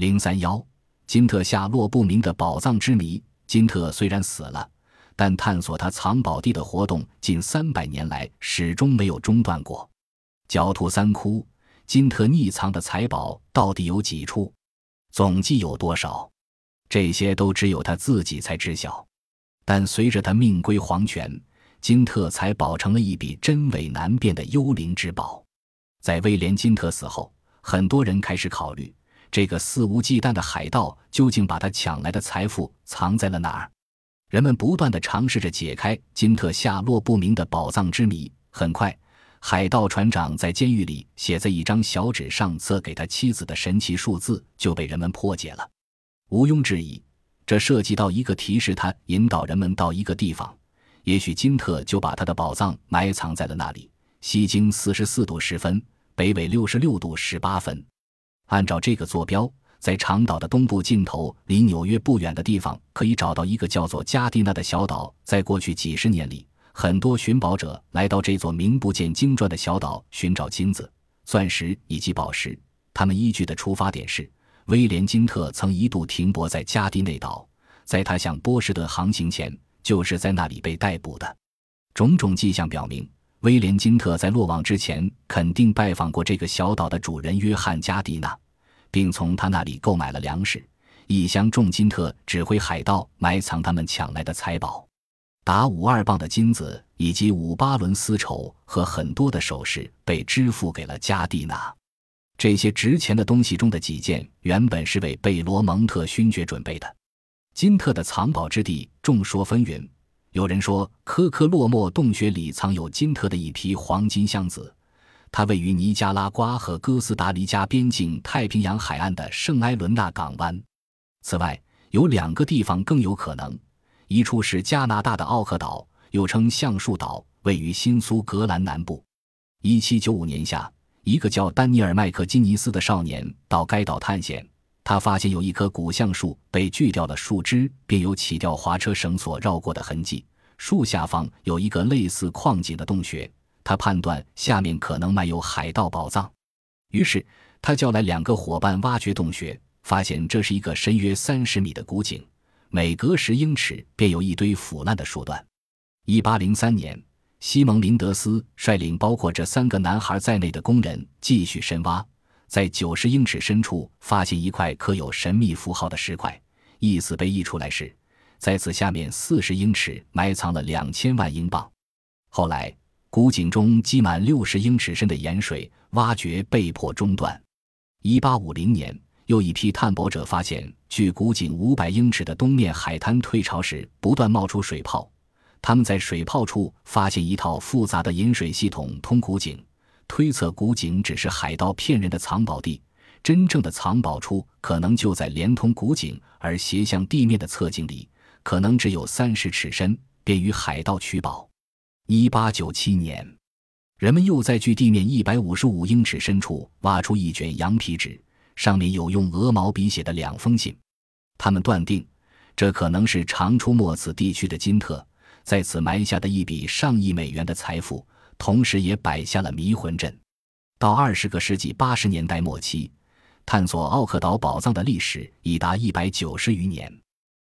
零三幺，金特下落不明的宝藏之谜。金特虽然死了，但探索他藏宝地的活动近三百年来始终没有中断过。狡兔三窟，金特匿藏的财宝到底有几处？总计有多少？这些都只有他自己才知晓。但随着他命归黄泉，金特才宝成了一笔真伪难辨的幽灵之宝。在威廉·金特死后，很多人开始考虑，这个肆无忌惮的海盗究竟把他抢来的财富藏在了哪儿？人们不断地尝试着解开金特下落不明的宝藏之谜。很快，海盗船长在监狱里写在一张小纸上册给他妻子的神奇数字就被人们破解了。毋庸置疑。这涉及到一个提示，他引导人们到一个地方，也许金特就把他的宝藏埋藏在了那里。西经四十四度十分，北纬六十六度十八分。按照这个坐标，在长岛的东部尽头，离纽约不远的地方，可以找到一个叫做加蒂纳的小岛。在过去几十年里，很多寻宝者来到这座名不见经传的小岛寻找金子、钻石以及宝石。他们依据的出发点是。威廉·金特曾一度停泊在加蒂内岛，在他向波士顿航行前，就是在那里被逮捕的。种种迹象表明，威廉·金特在落网之前肯定拜访过这个小岛的主人约翰·加蒂纳，并从他那里购买了粮食、一箱重金特指挥海盗埋藏他们抢来的财宝，达五二磅的金子以及五八轮丝绸和很多的首饰被支付给了加蒂纳。这些值钱的东西中的几件原本是为贝罗蒙特勋爵准备的。金特的藏宝之地众说纷纭，有人说科科洛莫洞穴里藏有金特的一批黄金箱子，它位于尼加拉瓜和哥斯达黎加边境太平洋海岸的圣埃伦纳港湾。此外，有两个地方更有可能，一处是加拿大的奥克岛，又称橡树岛，位于新苏格兰南部。一七九五年夏。一个叫丹尼尔·麦克金尼斯的少年到该岛探险，他发现有一棵古橡树被锯掉了树枝，并有起吊滑车绳索绕过的痕迹。树下方有一个类似矿井的洞穴，他判断下面可能埋有海盗宝藏。于是他叫来两个伙伴挖掘洞穴，发现这是一个深约三十米的古井，每隔十英尺便有一堆腐烂的树段。一八零三年。西蒙·林德斯率领包括这三个男孩在内的工人继续深挖，在九十英尺深处发现一块刻有神秘符号的石块，意思被译出来是，在此下面四十英尺埋藏了两千万英镑。后来，古井中积满六十英尺深的盐水，挖掘被迫中断。一八五零年，又一批探宝者发现，距古井五百英尺的东面海滩退潮时不断冒出水泡。他们在水泡处发现一套复杂的引水系统通古井，推测古井只是海盗骗人的藏宝地，真正的藏宝处可能就在连通古井而斜向地面的侧井里，可能只有三十尺深，便于海盗取宝。一八九七年，人们又在距地面一百五十五英尺深处挖出一卷羊皮纸，上面有用鹅毛笔写的两封信，他们断定这可能是常出没此地区的金特。在此埋下的一笔上亿美元的财富，同时也摆下了迷魂阵。到二十个世纪八十年代末期，探索奥克岛宝藏的历史已达一百九十余年，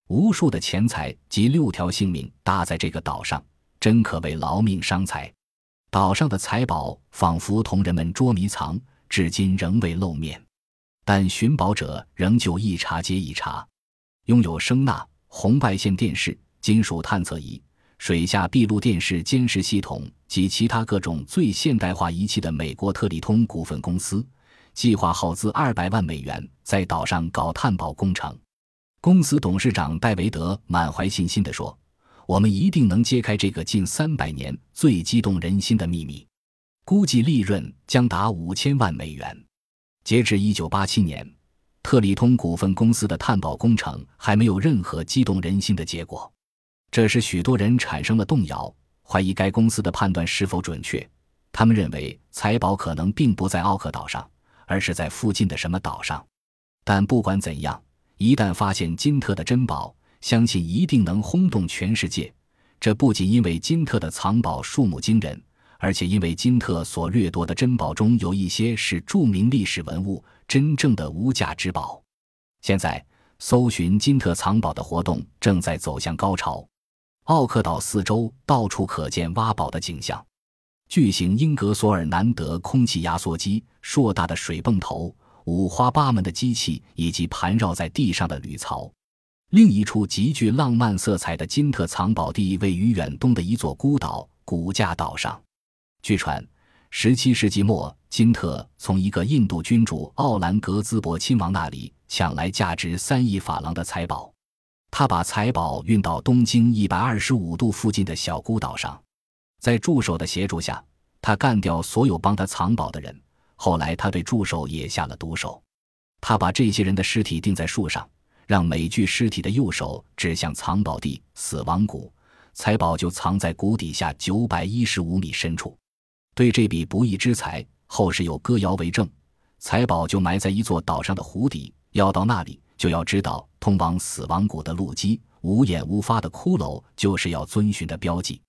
无数的钱财及六条性命搭在这个岛上，真可谓劳命伤财。岛上的财宝仿佛同人们捉迷藏，至今仍未露面，但寻宝者仍旧一茬接一茬。拥有声纳、红外线电视、金属探测仪。水下闭路电视监视系统及其他各种最现代化仪器的美国特里通股份公司，计划耗资二百万美元在岛上搞探宝工程。公司董事长戴维德满怀信心地说：“我们一定能揭开这个近三百年最激动人心的秘密，估计利润将达五千万美元。”截至一九八七年，特里通股份公司的探宝工程还没有任何激动人心的结果。这使许多人产生了动摇，怀疑该公司的判断是否准确。他们认为财宝可能并不在奥克岛上，而是在附近的什么岛上。但不管怎样，一旦发现金特的珍宝，相信一定能轰动全世界。这不仅因为金特的藏宝数目惊人，而且因为金特所掠夺的珍宝中有一些是著名历史文物，真正的无价之宝。现在，搜寻金特藏宝的活动正在走向高潮。奥克岛四周到处可见挖宝的景象：巨型英格索尔南德空气压缩机、硕大的水泵头、五花八门的机器以及盘绕在地上的铝槽。另一处极具浪漫色彩的金特藏宝地位于远东的一座孤岛——古架岛上。据传。十七世纪末，金特从一个印度君主奥兰格兹伯亲王那里抢来价值三亿法郎的财宝，他把财宝运到东经一百二十五度附近的小孤岛上，在助手的协助下，他干掉所有帮他藏宝的人。后来，他对助手也下了毒手，他把这些人的尸体钉在树上，让每具尸体的右手指向藏宝地——死亡谷，财宝就藏在谷底下九百一十五米深处。对这笔不义之财，后世有歌谣为证：财宝就埋在一座岛上的湖底，要到那里，就要知道通往死亡谷的路基。无眼无发的骷髅，就是要遵循的标记。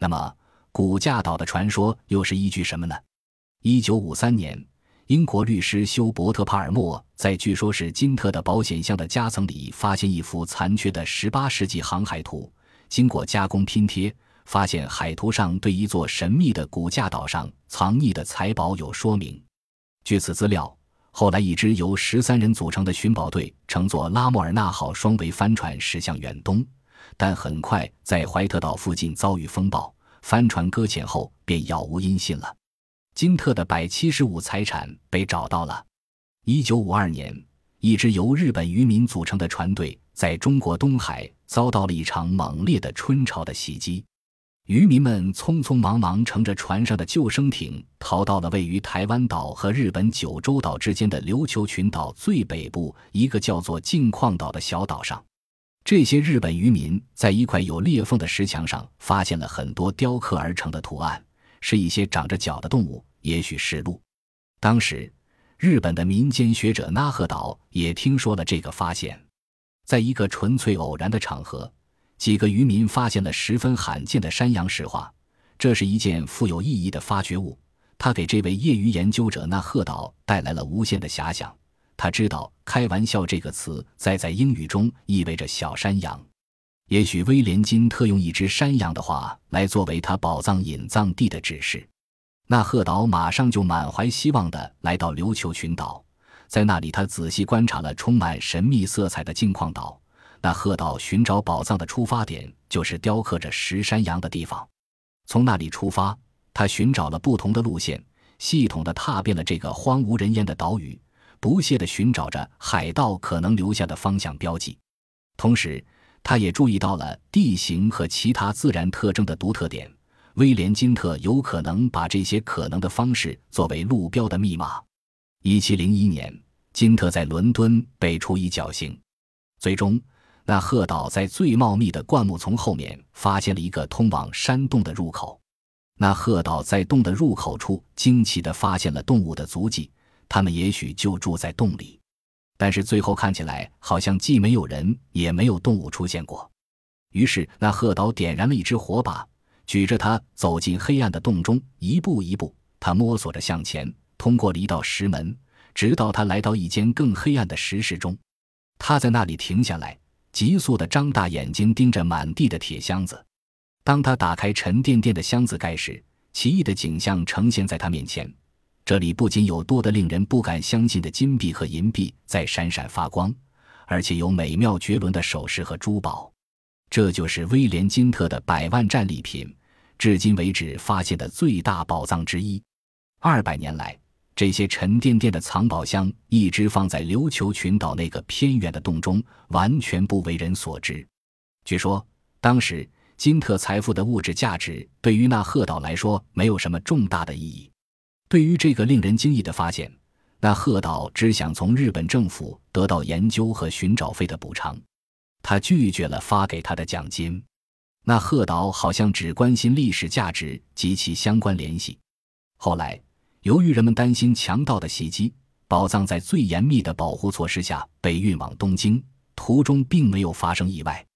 那么，古架岛的传说又是依据什么呢？一九五三年，英国律师休伯特·帕尔默在据说是金特的保险箱的夹层里发现一幅残缺的十八世纪航海图，经过加工拼贴。发现海图上对一座神秘的骨架岛上藏匿的财宝有说明。据此资料，后来一支由十三人组成的寻宝队乘坐拉莫尔纳号双桅帆船驶向远东，但很快在怀特岛附近遭遇风暴，帆船搁浅后便杳无音信了。金特的百七十五财产被找到了。一九五二年，一支由日本渔民组成的船队在中国东海遭到了一场猛烈的春潮的袭击。渔民们匆匆忙忙乘着船上的救生艇，逃到了位于台湾岛和日本九州岛之间的琉球群岛最北部一个叫做镜矿岛的小岛上。这些日本渔民在一块有裂缝的石墙上发现了很多雕刻而成的图案，是一些长着脚的动物，也许是鹿。当时，日本的民间学者那贺岛也听说了这个发现，在一个纯粹偶然的场合。几个渔民发现了十分罕见的山羊石化，这是一件富有意义的发掘物。他给这位业余研究者那贺岛带来了无限的遐想。他知道“开玩笑”这个词在在英语中意味着小山羊。也许威廉金特用一只山羊的话来作为他宝藏隐藏地的指示。那贺岛马上就满怀希望地来到琉球群岛，在那里他仔细观察了充满神秘色彩的镜矿岛。那鹤岛寻找宝藏的出发点就是雕刻着石山羊的地方。从那里出发，他寻找了不同的路线，系统的踏遍了这个荒无人烟的岛屿，不懈的寻找着海盗可能留下的方向标记。同时，他也注意到了地形和其他自然特征的独特点。威廉金特有可能把这些可能的方式作为路标的密码。一七零一年，金特在伦敦被处以绞刑，最终。那鹤岛在最茂密的灌木丛后面发现了一个通往山洞的入口。那鹤岛在洞的入口处惊奇地发现了动物的足迹，它们也许就住在洞里。但是最后看起来好像既没有人也没有动物出现过。于是那鹤岛点燃了一支火把，举着它走进黑暗的洞中，一步一步，他摸索着向前，通过了一道石门，直到他来到一间更黑暗的石室中。他在那里停下来。急速地张大眼睛盯着满地的铁箱子。当他打开沉甸甸的箱子盖时，奇异的景象呈现在他面前。这里不仅有多得令人不敢相信的金币和银币在闪闪发光，而且有美妙绝伦的首饰和珠宝。这就是威廉金特的百万战利品，至今为止发现的最大宝藏之一。二百年来。这些沉甸甸的藏宝箱一直放在琉球群岛那个偏远的洞中，完全不为人所知。据说，当时金特财富的物质价值对于那贺岛来说没有什么重大的意义。对于这个令人惊异的发现，那鹤岛只想从日本政府得到研究和寻找费的补偿，他拒绝了发给他的奖金。那鹤岛好像只关心历史价值及其相关联系。后来。由于人们担心强盗的袭击，宝藏在最严密的保护措施下被运往东京，途中并没有发生意外。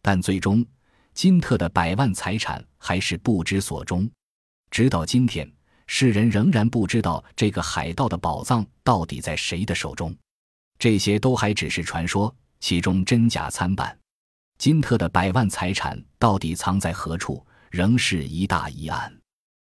但最终，金特的百万财产还是不知所终。直到今天，世人仍然不知道这个海盗的宝藏到底在谁的手中。这些都还只是传说，其中真假参半。金特的百万财产到底藏在何处，仍是一大疑案。